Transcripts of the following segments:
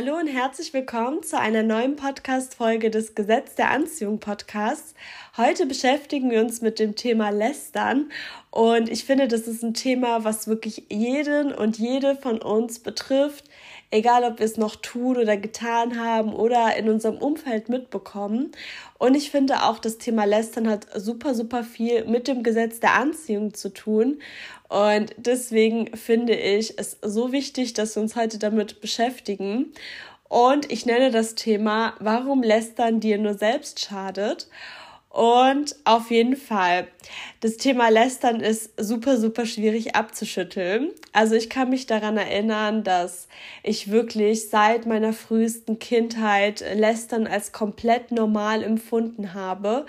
Hallo und herzlich willkommen zu einer neuen Podcast-Folge des Gesetz der Anziehung Podcasts. Heute beschäftigen wir uns mit dem Thema Lästern und ich finde, das ist ein Thema, was wirklich jeden und jede von uns betrifft, egal ob wir es noch tun oder getan haben oder in unserem Umfeld mitbekommen. Und ich finde auch, das Thema Lästern hat super, super viel mit dem Gesetz der Anziehung zu tun. Und deswegen finde ich es so wichtig, dass wir uns heute damit beschäftigen. Und ich nenne das Thema, warum Lästern dir nur selbst schadet. Und auf jeden Fall, das Thema Lästern ist super, super schwierig abzuschütteln. Also ich kann mich daran erinnern, dass ich wirklich seit meiner frühesten Kindheit Lästern als komplett normal empfunden habe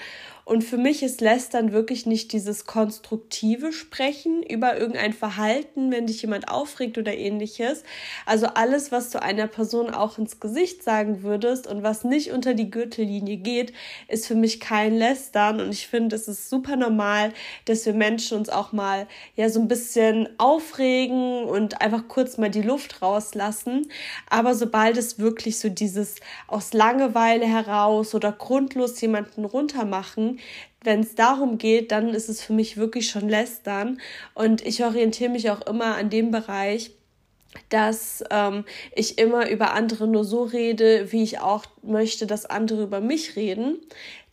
und für mich ist Lästern wirklich nicht dieses konstruktive Sprechen über irgendein Verhalten, wenn dich jemand aufregt oder ähnliches. Also alles, was du einer Person auch ins Gesicht sagen würdest und was nicht unter die Gürtellinie geht, ist für mich kein Lästern. Und ich finde, es ist super normal, dass wir Menschen uns auch mal ja so ein bisschen aufregen und einfach kurz mal die Luft rauslassen. Aber sobald es wirklich so dieses aus Langeweile heraus oder grundlos jemanden runtermachen, wenn es darum geht, dann ist es für mich wirklich schon lästern. Und ich orientiere mich auch immer an dem Bereich, dass ähm, ich immer über andere nur so rede, wie ich auch möchte, dass andere über mich reden.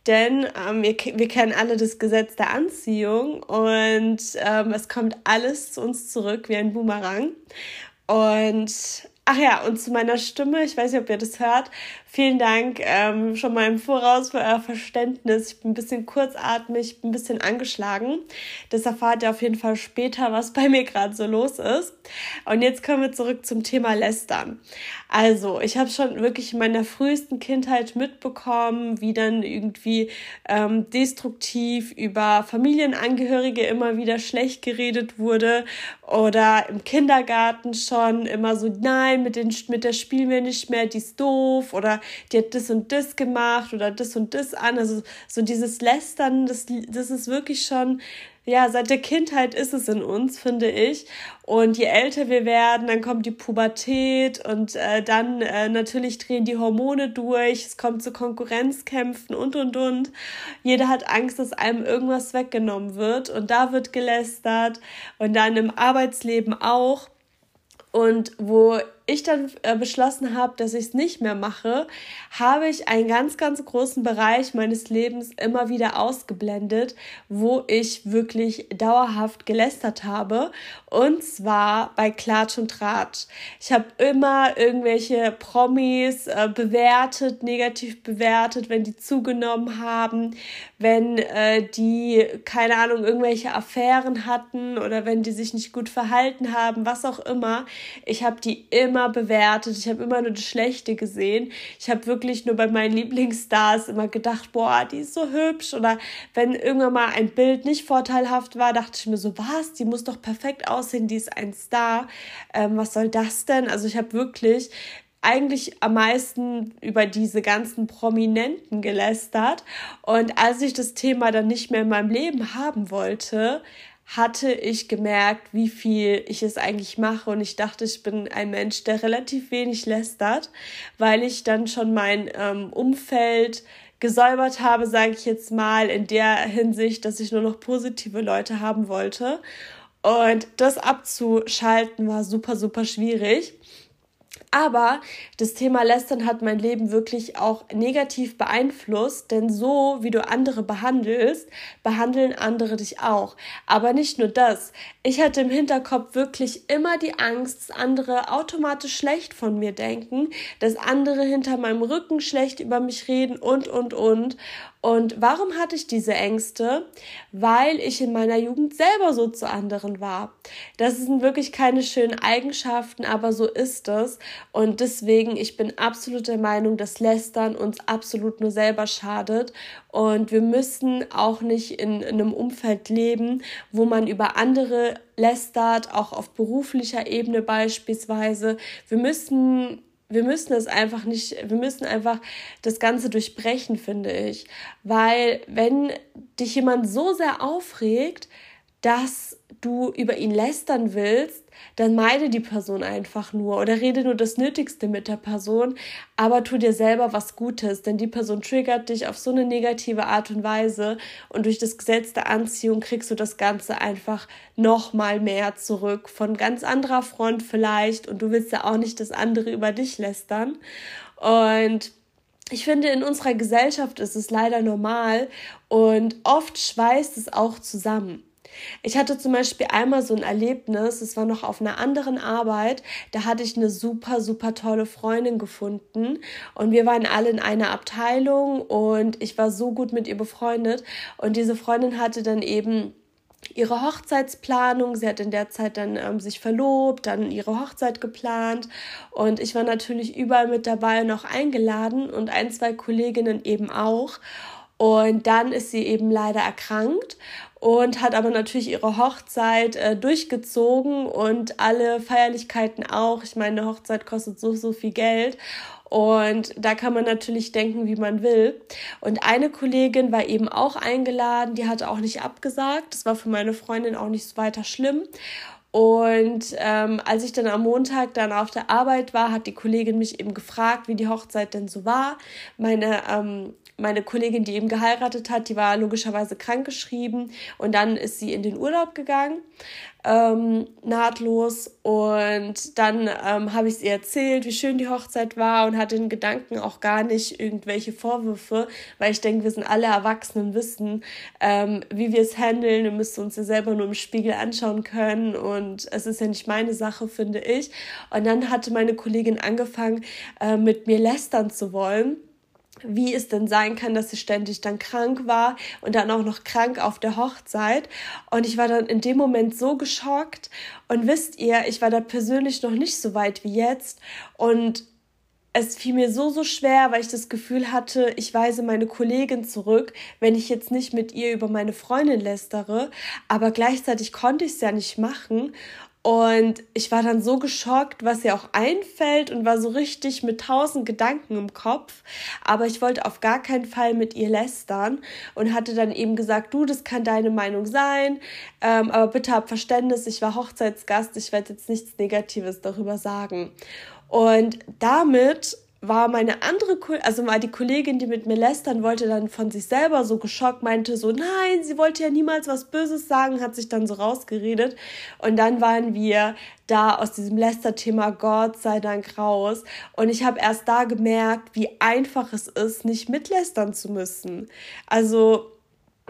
Denn ähm, wir, wir kennen alle das Gesetz der Anziehung und ähm, es kommt alles zu uns zurück wie ein Boomerang. Und ach ja, und zu meiner Stimme, ich weiß nicht, ob ihr das hört. Vielen Dank ähm, schon mal im Voraus für euer Verständnis. Ich bin ein bisschen kurzatmig, ein bisschen angeschlagen. Das erfahrt ihr auf jeden Fall später, was bei mir gerade so los ist. Und jetzt kommen wir zurück zum Thema Lästern. Also, ich habe schon wirklich in meiner frühesten Kindheit mitbekommen, wie dann irgendwie ähm, destruktiv über Familienangehörige immer wieder schlecht geredet wurde oder im Kindergarten schon immer so, nein, mit, den, mit der spielen wir nicht mehr, die ist doof oder die hat das und das gemacht oder das und das an. Also so dieses Lästern, das, das ist wirklich schon, ja, seit der Kindheit ist es in uns, finde ich. Und je älter wir werden, dann kommt die Pubertät und äh, dann äh, natürlich drehen die Hormone durch, es kommt zu Konkurrenzkämpfen und und und. Jeder hat Angst, dass einem irgendwas weggenommen wird und da wird gelästert und dann im Arbeitsleben auch. Und wo ich dann äh, beschlossen habe, dass ich es nicht mehr mache, habe ich einen ganz, ganz großen Bereich meines Lebens immer wieder ausgeblendet, wo ich wirklich dauerhaft gelästert habe. Und zwar bei Klatsch und Tratsch. Ich habe immer irgendwelche Promis äh, bewertet, negativ bewertet, wenn die zugenommen haben, wenn äh, die, keine Ahnung, irgendwelche Affären hatten oder wenn die sich nicht gut verhalten haben, was auch immer. Ich habe die immer immer bewertet. Ich habe immer nur das Schlechte gesehen. Ich habe wirklich nur bei meinen Lieblingsstars immer gedacht, boah, die ist so hübsch. Oder wenn irgendwann mal ein Bild nicht vorteilhaft war, dachte ich mir so, was, die muss doch perfekt aussehen, die ist ein Star. Ähm, was soll das denn? Also ich habe wirklich eigentlich am meisten über diese ganzen Prominenten gelästert. Und als ich das Thema dann nicht mehr in meinem Leben haben wollte, hatte ich gemerkt, wie viel ich es eigentlich mache und ich dachte, ich bin ein Mensch, der relativ wenig lästert, weil ich dann schon mein ähm, Umfeld gesäubert habe, sage ich jetzt mal, in der Hinsicht, dass ich nur noch positive Leute haben wollte. Und das abzuschalten war super, super schwierig. Aber das Thema Lästern hat mein Leben wirklich auch negativ beeinflusst, denn so wie du andere behandelst, behandeln andere dich auch. Aber nicht nur das. Ich hatte im Hinterkopf wirklich immer die Angst, dass andere automatisch schlecht von mir denken, dass andere hinter meinem Rücken schlecht über mich reden und, und, und. Und warum hatte ich diese Ängste? Weil ich in meiner Jugend selber so zu anderen war. Das sind wirklich keine schönen Eigenschaften, aber so ist es. Und deswegen, ich bin absolut der Meinung, dass Lästern uns absolut nur selber schadet. Und wir müssen auch nicht in, in einem Umfeld leben, wo man über andere lästert, auch auf beruflicher Ebene beispielsweise. Wir müssen wir müssen es einfach nicht, wir müssen einfach das Ganze durchbrechen, finde ich. Weil wenn dich jemand so sehr aufregt, dass du über ihn lästern willst, dann meide die Person einfach nur oder rede nur das Nötigste mit der Person, aber tu dir selber was Gutes, denn die Person triggert dich auf so eine negative Art und Weise und durch das Gesetz der Anziehung kriegst du das Ganze einfach noch mal mehr zurück von ganz anderer Front vielleicht und du willst ja auch nicht das andere über dich lästern und ich finde, in unserer Gesellschaft ist es leider normal und oft schweißt es auch zusammen. Ich hatte zum Beispiel einmal so ein Erlebnis, es war noch auf einer anderen Arbeit, da hatte ich eine super, super tolle Freundin gefunden und wir waren alle in einer Abteilung und ich war so gut mit ihr befreundet und diese Freundin hatte dann eben ihre Hochzeitsplanung. Sie hat in der Zeit dann ähm, sich verlobt, dann ihre Hochzeit geplant und ich war natürlich überall mit dabei und auch eingeladen und ein, zwei Kolleginnen eben auch. Und dann ist sie eben leider erkrankt und hat aber natürlich ihre Hochzeit äh, durchgezogen und alle Feierlichkeiten auch. Ich meine, eine Hochzeit kostet so, so viel Geld. Und da kann man natürlich denken, wie man will. Und eine Kollegin war eben auch eingeladen, die hatte auch nicht abgesagt. Das war für meine Freundin auch nicht so weiter schlimm. Und ähm, als ich dann am Montag dann auf der Arbeit war, hat die Kollegin mich eben gefragt, wie die Hochzeit denn so war. Meine ähm, meine Kollegin, die eben geheiratet hat, die war logischerweise krankgeschrieben und dann ist sie in den Urlaub gegangen, ähm, nahtlos. Und dann ähm, habe ich ihr erzählt, wie schön die Hochzeit war und hatte in Gedanken auch gar nicht irgendwelche Vorwürfe, weil ich denke, wir sind alle Erwachsenen, wissen, ähm, wie wir es handeln. Wir müssen uns ja selber nur im Spiegel anschauen können und es ist ja nicht meine Sache, finde ich. Und dann hatte meine Kollegin angefangen, äh, mit mir lästern zu wollen wie es denn sein kann, dass sie ständig dann krank war und dann auch noch krank auf der Hochzeit. Und ich war dann in dem Moment so geschockt. Und wisst ihr, ich war da persönlich noch nicht so weit wie jetzt. Und es fiel mir so, so schwer, weil ich das Gefühl hatte, ich weise meine Kollegin zurück, wenn ich jetzt nicht mit ihr über meine Freundin lästere. Aber gleichzeitig konnte ich es ja nicht machen. Und ich war dann so geschockt, was ihr auch einfällt und war so richtig mit tausend Gedanken im Kopf. Aber ich wollte auf gar keinen Fall mit ihr lästern und hatte dann eben gesagt, du, das kann deine Meinung sein, ähm, aber bitte hab Verständnis, ich war Hochzeitsgast, ich werde jetzt nichts Negatives darüber sagen. Und damit war meine andere, also war die Kollegin, die mit mir lästern wollte, dann von sich selber so geschockt, meinte so, nein, sie wollte ja niemals was Böses sagen, hat sich dann so rausgeredet. Und dann waren wir da aus diesem Lästerthema Gott sei Dank raus. Und ich habe erst da gemerkt, wie einfach es ist, nicht mitlästern zu müssen. Also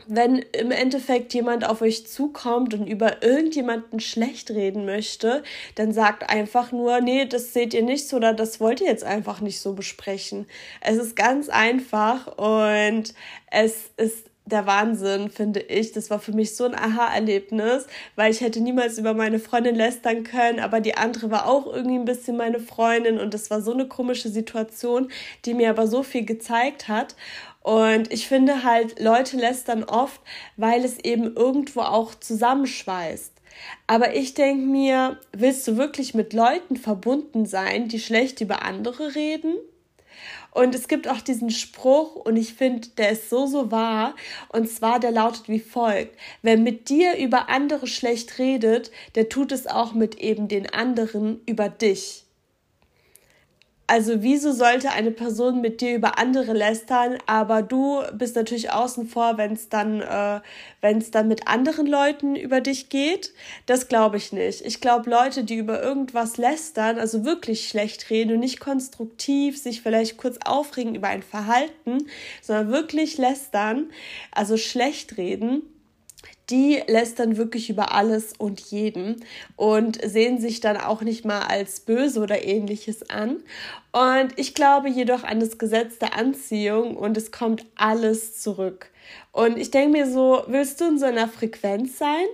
wenn im Endeffekt jemand auf euch zukommt und über irgendjemanden schlecht reden möchte, dann sagt einfach nur, nee, das seht ihr nicht so oder das wollt ihr jetzt einfach nicht so besprechen. Es ist ganz einfach und es ist der Wahnsinn, finde ich. Das war für mich so ein Aha-Erlebnis, weil ich hätte niemals über meine Freundin lästern können, aber die andere war auch irgendwie ein bisschen meine Freundin und das war so eine komische Situation, die mir aber so viel gezeigt hat. Und ich finde halt, Leute lästern oft, weil es eben irgendwo auch zusammenschweißt. Aber ich denke mir, willst du wirklich mit Leuten verbunden sein, die schlecht über andere reden? Und es gibt auch diesen Spruch, und ich finde, der ist so, so wahr. Und zwar, der lautet wie folgt. Wer mit dir über andere schlecht redet, der tut es auch mit eben den anderen über dich. Also wieso sollte eine Person mit dir über andere lästern, aber du bist natürlich außen vor, wenn es dann, äh, wenn es dann mit anderen Leuten über dich geht? Das glaube ich nicht. Ich glaube, Leute, die über irgendwas lästern, also wirklich schlecht reden und nicht konstruktiv, sich vielleicht kurz aufregen über ein Verhalten, sondern wirklich lästern, also schlecht reden, die lästern wirklich über alles und jeden und sehen sich dann auch nicht mal als böse oder ähnliches an. Und ich glaube jedoch an das Gesetz der Anziehung und es kommt alles zurück. Und ich denke mir so, willst du in so einer Frequenz sein?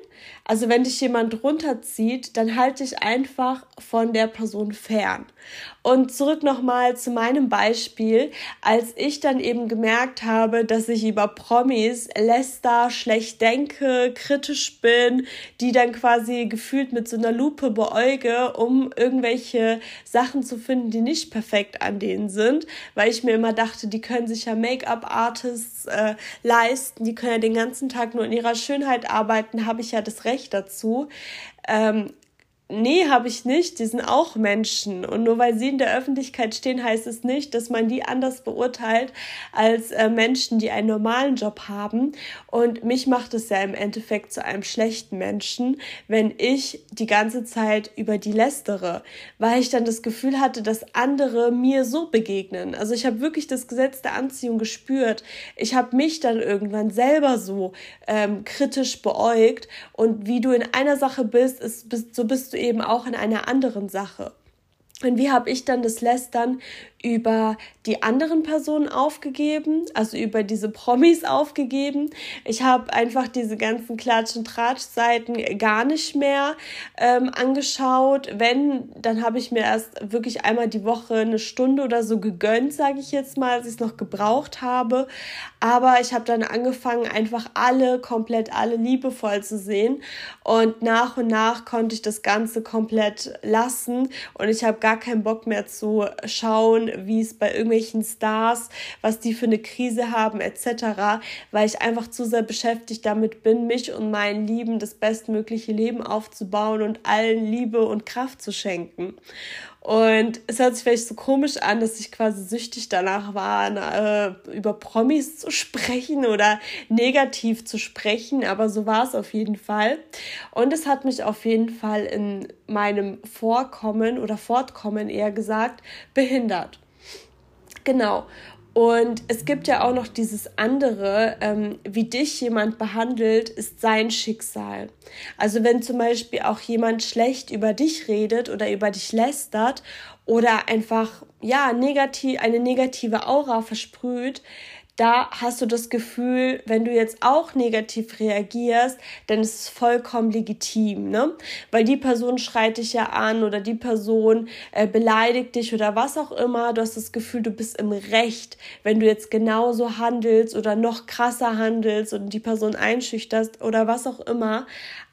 Also wenn dich jemand runterzieht, dann halte dich einfach von der Person fern. Und zurück nochmal zu meinem Beispiel, als ich dann eben gemerkt habe, dass ich über Promis läster, schlecht denke, kritisch bin, die dann quasi gefühlt mit so einer Lupe beäuge, um irgendwelche Sachen zu finden, die nicht perfekt an denen sind, weil ich mir immer dachte, die können sich ja Make-up-Artists äh, leisten leisten, die können ja den ganzen Tag nur in ihrer Schönheit arbeiten, habe ich ja das Recht dazu. Ähm, Nee, habe ich nicht. Die sind auch Menschen. Und nur weil sie in der Öffentlichkeit stehen, heißt es nicht, dass man die anders beurteilt als äh, Menschen, die einen normalen Job haben. Und mich macht es ja im Endeffekt zu einem schlechten Menschen, wenn ich die ganze Zeit über die lästere, weil ich dann das Gefühl hatte, dass andere mir so begegnen. Also ich habe wirklich das Gesetz der Anziehung gespürt. Ich habe mich dann irgendwann selber so ähm, kritisch beäugt. Und wie du in einer Sache bist, ist, bist so bist du eben auch in einer anderen Sache. Und wie habe ich dann das Lästern über die anderen Personen aufgegeben, also über diese Promis aufgegeben. Ich habe einfach diese ganzen Klatsch- und Tratsch-Seiten gar nicht mehr ähm, angeschaut. Wenn, dann habe ich mir erst wirklich einmal die Woche eine Stunde oder so gegönnt, sage ich jetzt mal, als ich es noch gebraucht habe. Aber ich habe dann angefangen, einfach alle, komplett alle liebevoll zu sehen. Und nach und nach konnte ich das Ganze komplett lassen. Und ich habe gar keinen Bock mehr zu schauen, wie es bei irgendwelchen Stars, was die für eine Krise haben etc., weil ich einfach zu sehr beschäftigt damit bin, mich und meinen Lieben das bestmögliche Leben aufzubauen und allen Liebe und Kraft zu schenken. Und es hört sich vielleicht so komisch an, dass ich quasi süchtig danach war, äh, über Promis zu sprechen oder negativ zu sprechen, aber so war es auf jeden Fall. Und es hat mich auf jeden Fall in meinem Vorkommen oder Fortkommen eher gesagt behindert. Genau. Und es gibt ja auch noch dieses andere, ähm, wie dich jemand behandelt, ist sein Schicksal. Also wenn zum Beispiel auch jemand schlecht über dich redet oder über dich lästert oder einfach ja negativ eine negative Aura versprüht, da hast du das Gefühl, wenn du jetzt auch negativ reagierst, dann ist es vollkommen legitim, ne? Weil die Person schreit dich ja an oder die Person äh, beleidigt dich oder was auch immer. Du hast das Gefühl, du bist im Recht, wenn du jetzt genauso handelst oder noch krasser handelst und die Person einschüchterst oder was auch immer.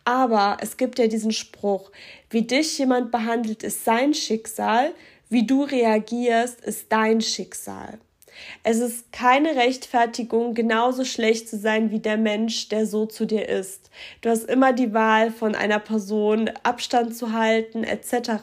Aber es gibt ja diesen Spruch, wie dich jemand behandelt, ist sein Schicksal, wie du reagierst, ist dein Schicksal. Es ist keine Rechtfertigung, genauso schlecht zu sein wie der Mensch, der so zu dir ist. Du hast immer die Wahl, von einer Person Abstand zu halten, etc.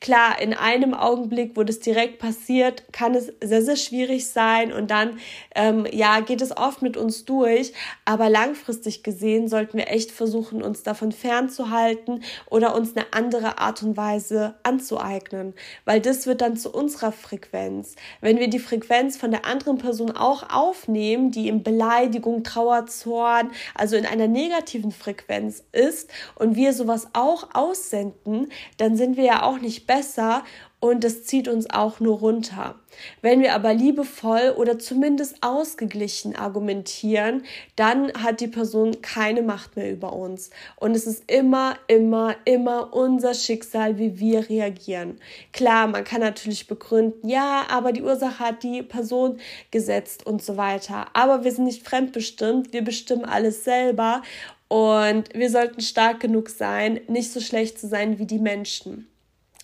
Klar, in einem Augenblick, wo das direkt passiert, kann es sehr, sehr schwierig sein und dann, ähm, ja, geht es oft mit uns durch. Aber langfristig gesehen sollten wir echt versuchen, uns davon fernzuhalten oder uns eine andere Art und Weise anzueignen, weil das wird dann zu unserer Frequenz. Wenn wir die Frequenz Frequenz von der anderen Person auch aufnehmen, die in Beleidigung, Trauer, Zorn, also in einer negativen Frequenz ist und wir sowas auch aussenden, dann sind wir ja auch nicht besser und das zieht uns auch nur runter. Wenn wir aber liebevoll oder zumindest ausgeglichen argumentieren, dann hat die Person keine Macht mehr über uns. Und es ist immer, immer, immer unser Schicksal, wie wir reagieren. Klar, man kann natürlich begründen, ja, aber die Ursache hat die Person gesetzt und so weiter. Aber wir sind nicht fremdbestimmt, wir bestimmen alles selber und wir sollten stark genug sein, nicht so schlecht zu sein wie die Menschen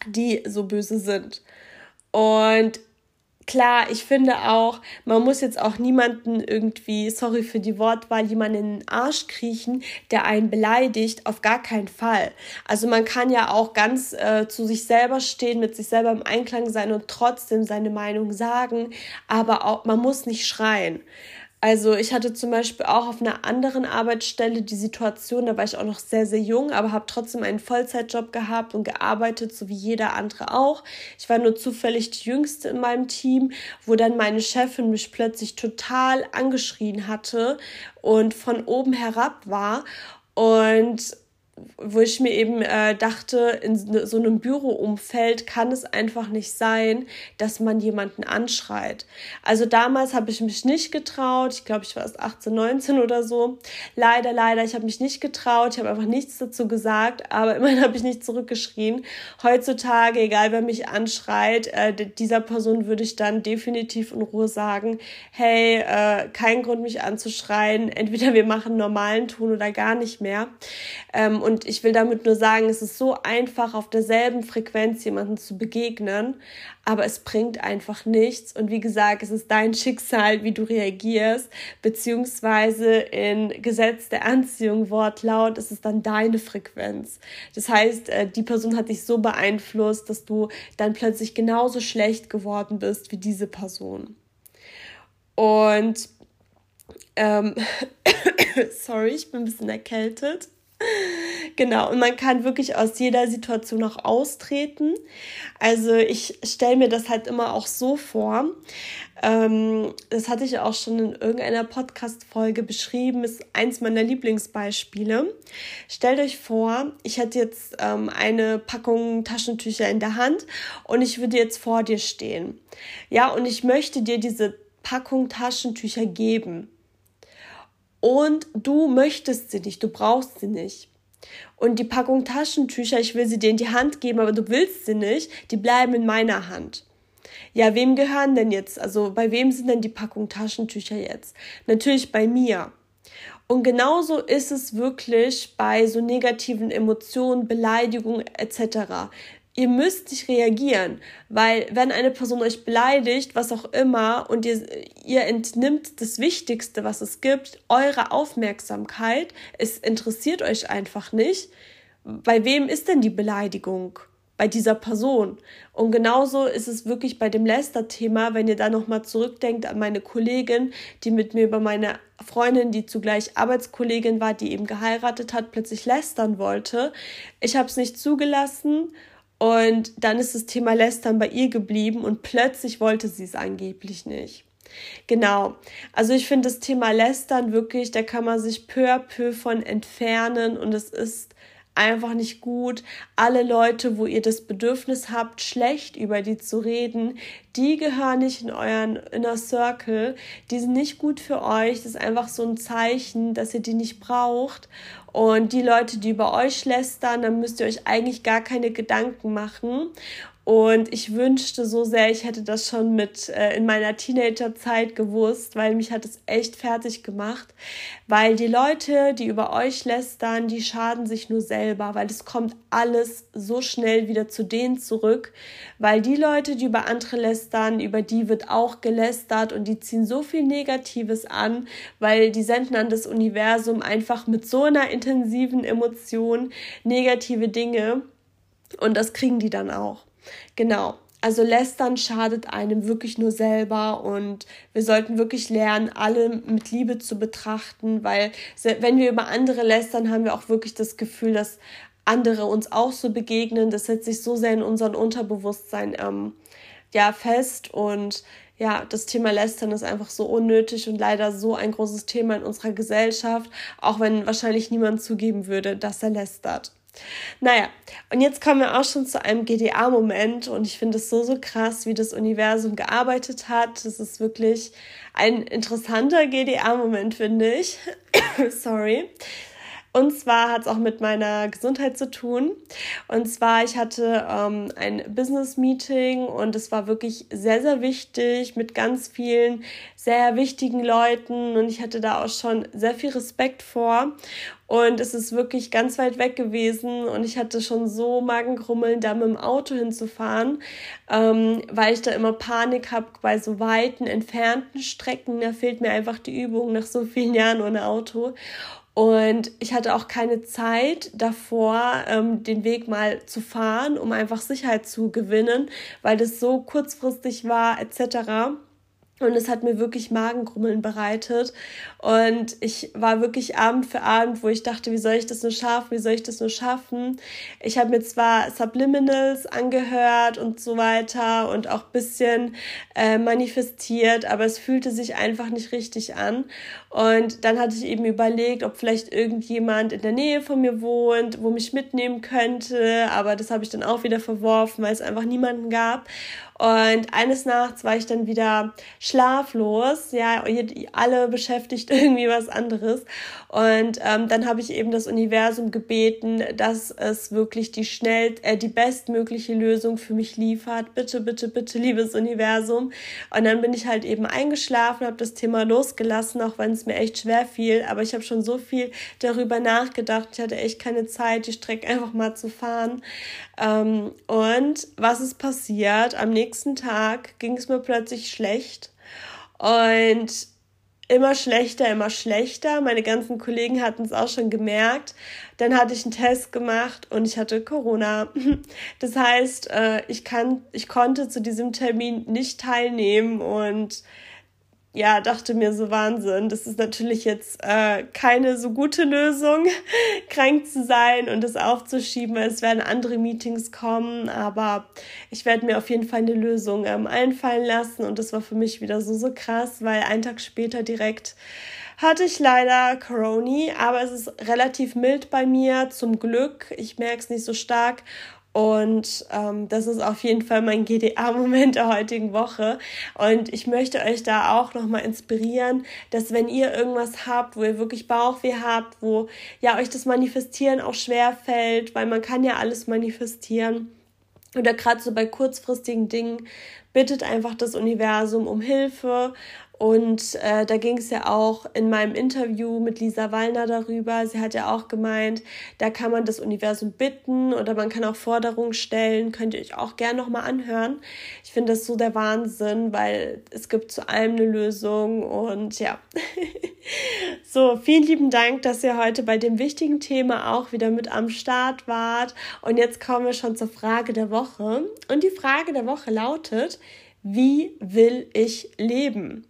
die so böse sind. Und klar, ich finde auch, man muss jetzt auch niemanden irgendwie, sorry für die Wortwahl, jemanden in den Arsch kriechen, der einen beleidigt, auf gar keinen Fall. Also man kann ja auch ganz äh, zu sich selber stehen, mit sich selber im Einklang sein und trotzdem seine Meinung sagen, aber auch, man muss nicht schreien. Also ich hatte zum Beispiel auch auf einer anderen Arbeitsstelle die Situation, da war ich auch noch sehr, sehr jung, aber habe trotzdem einen Vollzeitjob gehabt und gearbeitet, so wie jeder andere auch. Ich war nur zufällig die Jüngste in meinem Team, wo dann meine Chefin mich plötzlich total angeschrien hatte und von oben herab war. Und wo ich mir eben äh, dachte, in so einem Büroumfeld kann es einfach nicht sein, dass man jemanden anschreit. Also damals habe ich mich nicht getraut. Ich glaube, ich war erst 18, 19 oder so. Leider, leider, ich habe mich nicht getraut. Ich habe einfach nichts dazu gesagt, aber immerhin habe ich nicht zurückgeschrien. Heutzutage, egal wer mich anschreit, äh, dieser Person würde ich dann definitiv in Ruhe sagen, hey, äh, kein Grund mich anzuschreien. Entweder wir machen normalen Ton oder gar nicht mehr. Ähm, und ich will damit nur sagen, es ist so einfach, auf derselben Frequenz jemanden zu begegnen, aber es bringt einfach nichts. Und wie gesagt, es ist dein Schicksal, wie du reagierst, beziehungsweise in Gesetz der Anziehung Wortlaut, es ist dann deine Frequenz. Das heißt, äh, die Person hat dich so beeinflusst, dass du dann plötzlich genauso schlecht geworden bist wie diese Person. Und ähm, sorry, ich bin ein bisschen erkältet. Genau, und man kann wirklich aus jeder Situation auch austreten. Also ich stelle mir das halt immer auch so vor. Ähm, das hatte ich auch schon in irgendeiner Podcast-Folge beschrieben, ist eins meiner Lieblingsbeispiele. Stellt euch vor, ich hätte jetzt ähm, eine Packung Taschentücher in der Hand und ich würde jetzt vor dir stehen. Ja, und ich möchte dir diese Packung Taschentücher geben und du möchtest sie nicht, du brauchst sie nicht. Und die Packung Taschentücher, ich will sie dir in die Hand geben, aber du willst sie nicht, die bleiben in meiner Hand. Ja, wem gehören denn jetzt? Also bei wem sind denn die Packung Taschentücher jetzt? Natürlich bei mir. Und genauso ist es wirklich bei so negativen Emotionen, Beleidigungen etc ihr müsst nicht reagieren, weil wenn eine Person euch beleidigt, was auch immer, und ihr, ihr entnimmt das Wichtigste, was es gibt, eure Aufmerksamkeit, es interessiert euch einfach nicht, bei wem ist denn die Beleidigung? Bei dieser Person. Und genauso ist es wirklich bei dem Lester-Thema, wenn ihr da nochmal zurückdenkt an meine Kollegin, die mit mir über meine Freundin, die zugleich Arbeitskollegin war, die eben geheiratet hat, plötzlich lästern wollte. Ich habe es nicht zugelassen und dann ist das Thema Lästern bei ihr geblieben und plötzlich wollte sie es angeblich nicht. Genau. Also ich finde das Thema Lästern wirklich, da kann man sich peu à peu von entfernen und es ist einfach nicht gut. Alle Leute, wo ihr das Bedürfnis habt, schlecht über die zu reden, die gehören nicht in euren Inner Circle. Die sind nicht gut für euch. Das ist einfach so ein Zeichen, dass ihr die nicht braucht. Und die Leute, die über euch lästern, dann müsst ihr euch eigentlich gar keine Gedanken machen. Und ich wünschte so sehr, ich hätte das schon mit äh, in meiner Teenagerzeit gewusst, weil mich hat es echt fertig gemacht. Weil die Leute, die über euch lästern, die schaden sich nur selber, weil es kommt alles so schnell wieder zu denen zurück. Weil die Leute, die über andere lästern, über die wird auch gelästert und die ziehen so viel Negatives an, weil die senden an das Universum einfach mit so einer intensiven Emotion negative Dinge. Und das kriegen die dann auch. Genau. Also lästern schadet einem wirklich nur selber und wir sollten wirklich lernen, alle mit Liebe zu betrachten, weil wenn wir über andere lästern, haben wir auch wirklich das Gefühl, dass andere uns auch so begegnen. Das setzt sich so sehr in unserem Unterbewusstsein ähm, ja fest und ja, das Thema Lästern ist einfach so unnötig und leider so ein großes Thema in unserer Gesellschaft, auch wenn wahrscheinlich niemand zugeben würde, dass er lästert. Naja, und jetzt kommen wir auch schon zu einem GDA-Moment und ich finde es so, so krass, wie das Universum gearbeitet hat. Das ist wirklich ein interessanter GDA-Moment, finde ich. Sorry. Und zwar hat es auch mit meiner Gesundheit zu tun. Und zwar, ich hatte ähm, ein Business-Meeting und es war wirklich sehr, sehr wichtig mit ganz vielen sehr wichtigen Leuten und ich hatte da auch schon sehr viel Respekt vor. Und es ist wirklich ganz weit weg gewesen und ich hatte schon so Magenkrummeln, da mit dem Auto hinzufahren, ähm, weil ich da immer Panik habe bei so weiten, entfernten Strecken. Da fehlt mir einfach die Übung nach so vielen Jahren ohne Auto. Und ich hatte auch keine Zeit davor, ähm, den Weg mal zu fahren, um einfach Sicherheit zu gewinnen, weil das so kurzfristig war etc. Und es hat mir wirklich Magengrummeln bereitet. Und ich war wirklich Abend für Abend, wo ich dachte, wie soll ich das nur schaffen? Wie soll ich das nur schaffen? Ich habe mir zwar Subliminals angehört und so weiter und auch bisschen äh, manifestiert, aber es fühlte sich einfach nicht richtig an. Und dann hatte ich eben überlegt, ob vielleicht irgendjemand in der Nähe von mir wohnt, wo mich mitnehmen könnte. Aber das habe ich dann auch wieder verworfen, weil es einfach niemanden gab. Und eines Nachts war ich dann wieder schlaflos. Ja, alle beschäftigt irgendwie was anderes. Und ähm, dann habe ich eben das Universum gebeten, dass es wirklich die schnell, äh, die bestmögliche Lösung für mich liefert. Bitte, bitte, bitte, liebes Universum. Und dann bin ich halt eben eingeschlafen, habe das Thema losgelassen, auch wenn es mir echt schwer fiel. Aber ich habe schon so viel darüber nachgedacht. Ich hatte echt keine Zeit, die Strecke einfach mal zu fahren. Ähm, und was ist passiert? Am nächsten Tag ging es mir plötzlich schlecht. Und immer schlechter, immer schlechter. Meine ganzen Kollegen hatten es auch schon gemerkt. Dann hatte ich einen Test gemacht und ich hatte Corona. Das heißt, äh, ich kann, ich konnte zu diesem Termin nicht teilnehmen und ja, dachte mir so Wahnsinn. Das ist natürlich jetzt äh, keine so gute Lösung, krank zu sein und das aufzuschieben. Es werden andere Meetings kommen, aber ich werde mir auf jeden Fall eine Lösung ähm, einfallen lassen und das war für mich wieder so, so krass, weil einen Tag später direkt hatte ich leider Corona, aber es ist relativ mild bei mir, zum Glück. Ich merke es nicht so stark und ähm, das ist auf jeden Fall mein GDA-Moment der heutigen Woche. Und ich möchte euch da auch nochmal inspirieren, dass wenn ihr irgendwas habt, wo ihr wirklich Bauchweh habt, wo ja euch das Manifestieren auch schwer fällt, weil man kann ja alles manifestieren. Oder gerade so bei kurzfristigen Dingen, bittet einfach das Universum um Hilfe und äh, da ging es ja auch in meinem Interview mit Lisa Wallner darüber. Sie hat ja auch gemeint, da kann man das Universum bitten oder man kann auch Forderungen stellen. Könnt ihr euch auch gerne nochmal anhören. Ich finde das so der Wahnsinn, weil es gibt zu allem eine Lösung. Und ja, so, vielen lieben Dank, dass ihr heute bei dem wichtigen Thema auch wieder mit am Start wart. Und jetzt kommen wir schon zur Frage der Woche. Und die Frage der Woche lautet, wie will ich leben?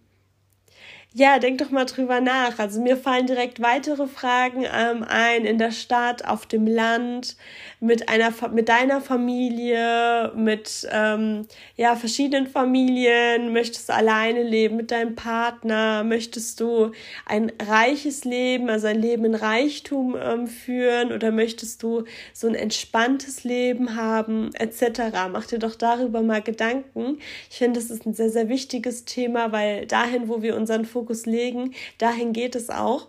Ja, denk doch mal drüber nach. Also mir fallen direkt weitere Fragen ähm, ein in der Stadt, auf dem Land, mit einer mit deiner Familie, mit ähm, ja verschiedenen Familien. Möchtest du alleine leben mit deinem Partner? Möchtest du ein reiches Leben, also ein Leben in Reichtum ähm, führen oder möchtest du so ein entspanntes Leben haben etc. Mach dir doch darüber mal Gedanken. Ich finde, das ist ein sehr sehr wichtiges Thema, weil dahin, wo wir unseren Fokus Fokus legen. Dahin geht es auch.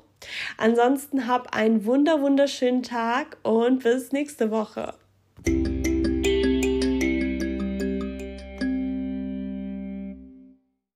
Ansonsten hab einen wunderschönen Tag und bis nächste Woche.